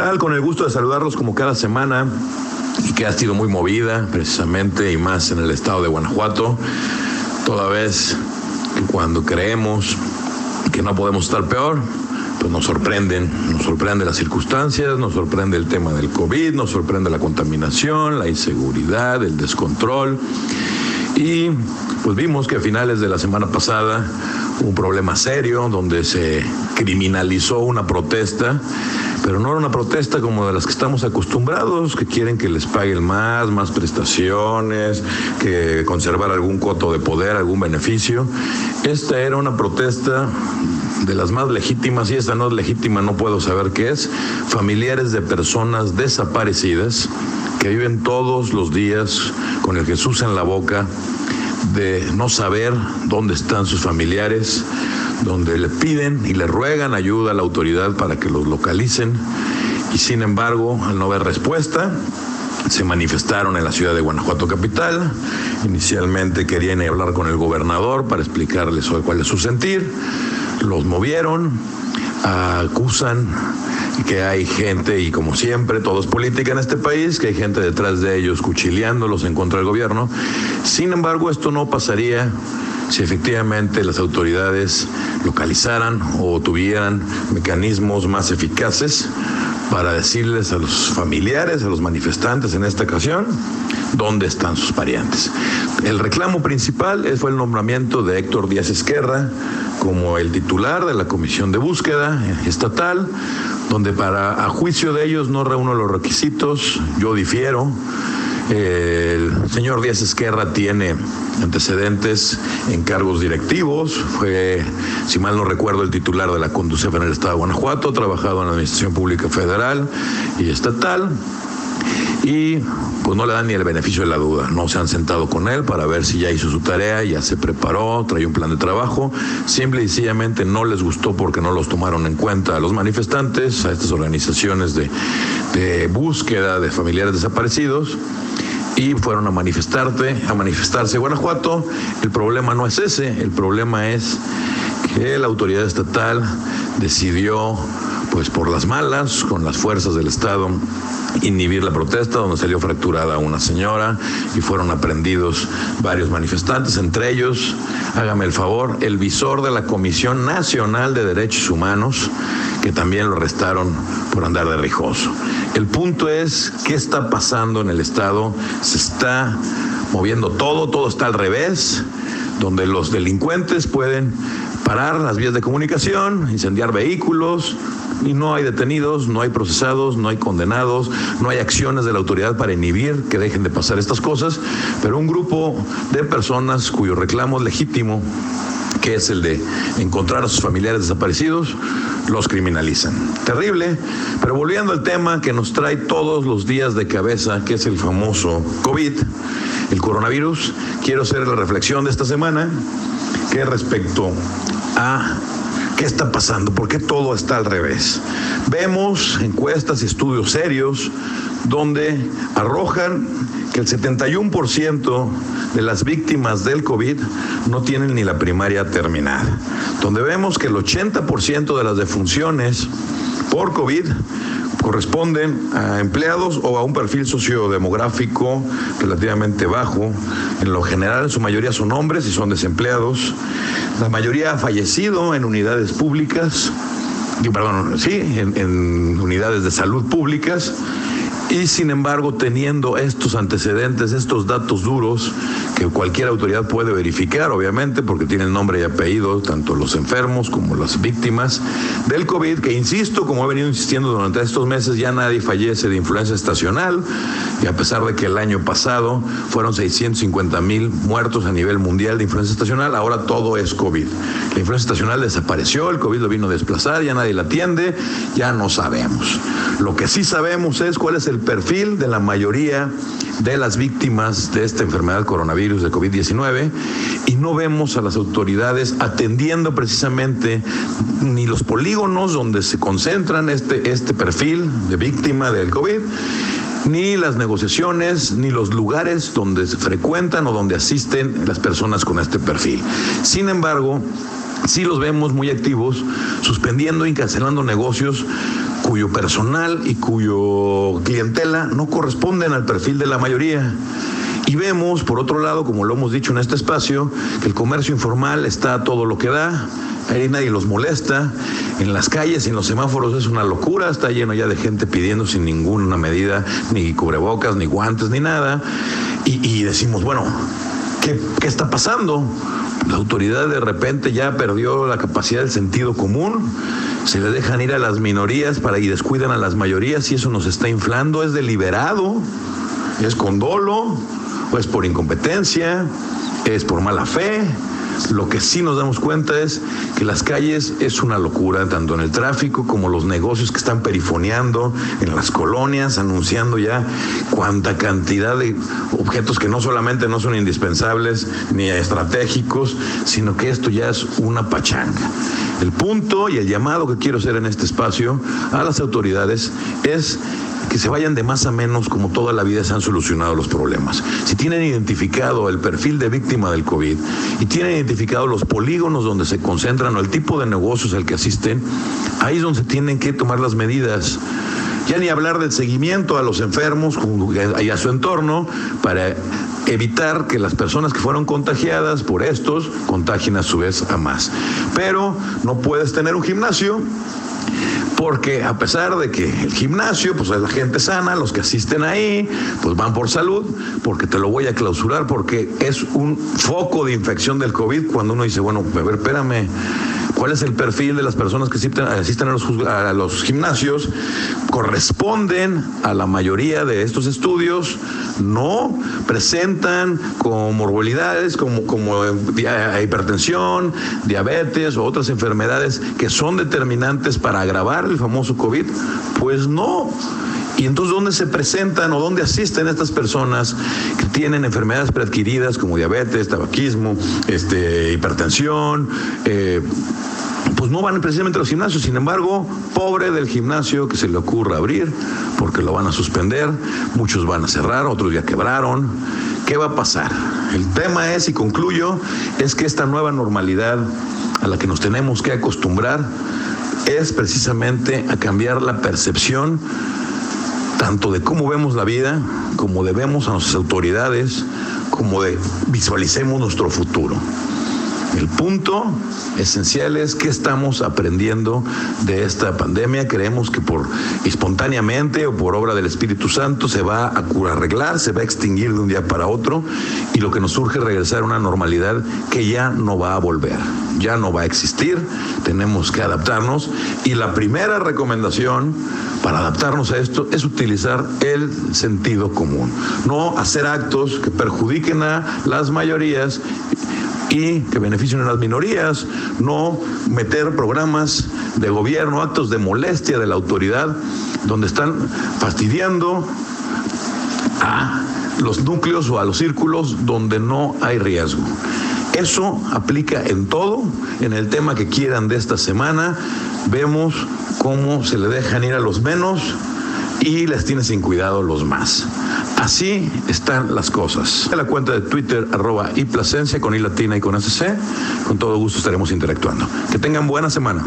tal? Con el gusto de saludarlos como cada semana y que ha sido muy movida precisamente y más en el estado de Guanajuato, toda vez que cuando creemos que no podemos estar peor, pues nos sorprenden, nos sorprenden las circunstancias, nos sorprende el tema del COVID, nos sorprende la contaminación, la inseguridad, el descontrol. Y pues vimos que a finales de la semana pasada un problema serio donde se criminalizó una protesta, pero no era una protesta como de las que estamos acostumbrados, que quieren que les paguen más, más prestaciones, que conservar algún coto de poder, algún beneficio. Esta era una protesta de las más legítimas, y esta no es legítima, no puedo saber qué es, familiares de personas desaparecidas que viven todos los días con el Jesús en la boca, de no saber dónde están sus familiares, donde le piden y le ruegan ayuda a la autoridad para que los localicen y sin embargo, al no haber respuesta, se manifestaron en la ciudad de Guanajuato capital. Inicialmente querían hablar con el gobernador para explicarles cuál es su sentir. Los movieron, acusan que hay gente, y como siempre, todo es política en este país, que hay gente detrás de ellos cuchileándolos en contra del gobierno. Sin embargo, esto no pasaría si efectivamente las autoridades localizaran o tuvieran mecanismos más eficaces para decirles a los familiares, a los manifestantes en esta ocasión, dónde están sus parientes. El reclamo principal fue el nombramiento de Héctor Díaz Esquerra como el titular de la Comisión de Búsqueda Estatal, donde para a juicio de ellos no reúno los requisitos, yo difiero. El señor Díaz Esquerra tiene antecedentes en cargos directivos, fue, si mal no recuerdo, el titular de la Conducef en el Estado de Guanajuato, trabajado en la Administración Pública Federal y Estatal y pues no le dan ni el beneficio de la duda. No se han sentado con él para ver si ya hizo su tarea, ya se preparó, trae un plan de trabajo. Simple y sencillamente no les gustó porque no los tomaron en cuenta a los manifestantes, a estas organizaciones de, de búsqueda de familiares desaparecidos y fueron a manifestarte, a manifestarse Guanajuato. El problema no es ese, el problema es que la autoridad estatal decidió pues por las malas, con las fuerzas del Estado, inhibir la protesta, donde salió fracturada una señora y fueron aprendidos varios manifestantes, entre ellos, hágame el favor, el visor de la Comisión Nacional de Derechos Humanos, que también lo arrestaron por andar de rijoso. El punto es, ¿qué está pasando en el Estado? Se está moviendo todo, todo está al revés, donde los delincuentes pueden parar las vías de comunicación, incendiar vehículos, y no hay detenidos, no hay procesados, no hay condenados, no hay acciones de la autoridad para inhibir que dejen de pasar estas cosas, pero un grupo de personas cuyo reclamo legítimo, que es el de encontrar a sus familiares desaparecidos, los criminalizan. Terrible, pero volviendo al tema que nos trae todos los días de cabeza, que es el famoso COVID, el coronavirus, quiero hacer la reflexión de esta semana, que respecto a ¿Qué está pasando? ¿Por qué todo está al revés? Vemos encuestas y estudios serios donde arrojan que el 71% de las víctimas del COVID no tienen ni la primaria terminada, donde vemos que el 80% de las defunciones por COVID corresponden a empleados o a un perfil sociodemográfico relativamente bajo. En lo general, en su mayoría son hombres y son desempleados. La mayoría ha fallecido en unidades públicas, perdón, sí, en, en unidades de salud públicas y sin embargo, teniendo estos antecedentes, estos datos duros, que cualquier autoridad puede verificar, obviamente, porque tienen nombre y apellido, tanto los enfermos como las víctimas del COVID, que insisto, como he venido insistiendo durante estos meses, ya nadie fallece de influenza estacional, y a pesar de que el año pasado fueron 650 mil muertos a nivel mundial de influenza estacional, ahora todo es COVID. La influenza estacional desapareció, el COVID lo vino a desplazar, ya nadie la atiende, ya no sabemos. Lo que sí sabemos es cuál es el perfil de la mayoría de las víctimas de esta enfermedad coronavirus de COVID-19 y no vemos a las autoridades atendiendo precisamente ni los polígonos donde se concentran este, este perfil de víctima del COVID ni las negociaciones, ni los lugares donde se frecuentan o donde asisten las personas con este perfil. Sin embargo, sí los vemos muy activos, suspendiendo y cancelando negocios cuyo personal y cuyo clientela no corresponden al perfil de la mayoría. Y vemos, por otro lado, como lo hemos dicho en este espacio, que el comercio informal está a todo lo que da, ahí nadie los molesta, en las calles y en los semáforos es una locura, está lleno ya de gente pidiendo sin ninguna medida, ni cubrebocas, ni guantes, ni nada, y, decimos, bueno, ¿qué, ¿qué está pasando? La autoridad de repente ya perdió la capacidad del sentido común, se le dejan ir a las minorías para y descuidan a las mayorías y eso nos está inflando, es deliberado, es con dolo, o es por incompetencia, es por mala fe, lo que sí nos damos cuenta es que las calles es una locura, tanto en el tráfico como los negocios que están perifoneando en las colonias, anunciando ya cuánta cantidad de objetos que no solamente no son indispensables ni estratégicos, sino que esto ya es una pachanga. El punto y el llamado que quiero hacer en este espacio a las autoridades es que se vayan de más a menos como toda la vida se han solucionado los problemas. Si tienen identificado el perfil de víctima del COVID y tienen identificado los polígonos donde se concentran o el tipo de negocios al que asisten, ahí es donde se tienen que tomar las medidas. Ya ni hablar del seguimiento a los enfermos y a su entorno para evitar que las personas que fueron contagiadas por estos contagien a su vez a más. Pero no puedes tener un gimnasio porque a pesar de que el gimnasio, pues es la gente sana, los que asisten ahí, pues van por salud, porque te lo voy a clausurar, porque es un foco de infección del COVID cuando uno dice, bueno, a ver, espérame, ¿cuál es el perfil de las personas que asisten, a, los, a los gimnasios? ¿Corresponden a la mayoría de estos estudios? No, presentan comorbilidades como, como eh, hipertensión, diabetes o otras enfermedades que son determinantes para agravar el famoso COVID? Pues no. Y entonces, ¿dónde se presentan o dónde asisten estas personas que tienen enfermedades preadquiridas como diabetes, tabaquismo, este, hipertensión? Eh, pues no van precisamente a los gimnasios. Sin embargo, pobre del gimnasio que se le ocurra abrir, porque lo van a suspender, muchos van a cerrar, otros ya quebraron. ¿Qué va a pasar? El tema es, y concluyo, es que esta nueva normalidad a la que nos tenemos que acostumbrar es precisamente a cambiar la percepción tanto de cómo vemos la vida, como debemos a nuestras autoridades, como de visualicemos nuestro futuro. El punto esencial es que estamos aprendiendo de esta pandemia. Creemos que por espontáneamente o por obra del Espíritu Santo se va a arreglar, se va a extinguir de un día para otro y lo que nos surge es regresar a una normalidad que ya no va a volver, ya no va a existir. Tenemos que adaptarnos y la primera recomendación para adaptarnos a esto es utilizar el sentido común, no hacer actos que perjudiquen a las mayorías y que beneficien a las minorías, no meter programas de gobierno, actos de molestia de la autoridad, donde están fastidiando a los núcleos o a los círculos donde no hay riesgo. Eso aplica en todo, en el tema que quieran de esta semana. Vemos cómo se le dejan ir a los menos y les tiene sin cuidado los más. Así están las cosas. En la cuenta de Twitter, arroba y Plasencia con I latina y con SC, con todo gusto estaremos interactuando. Que tengan buena semana.